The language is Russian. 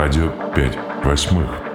Радио 5 восьмых.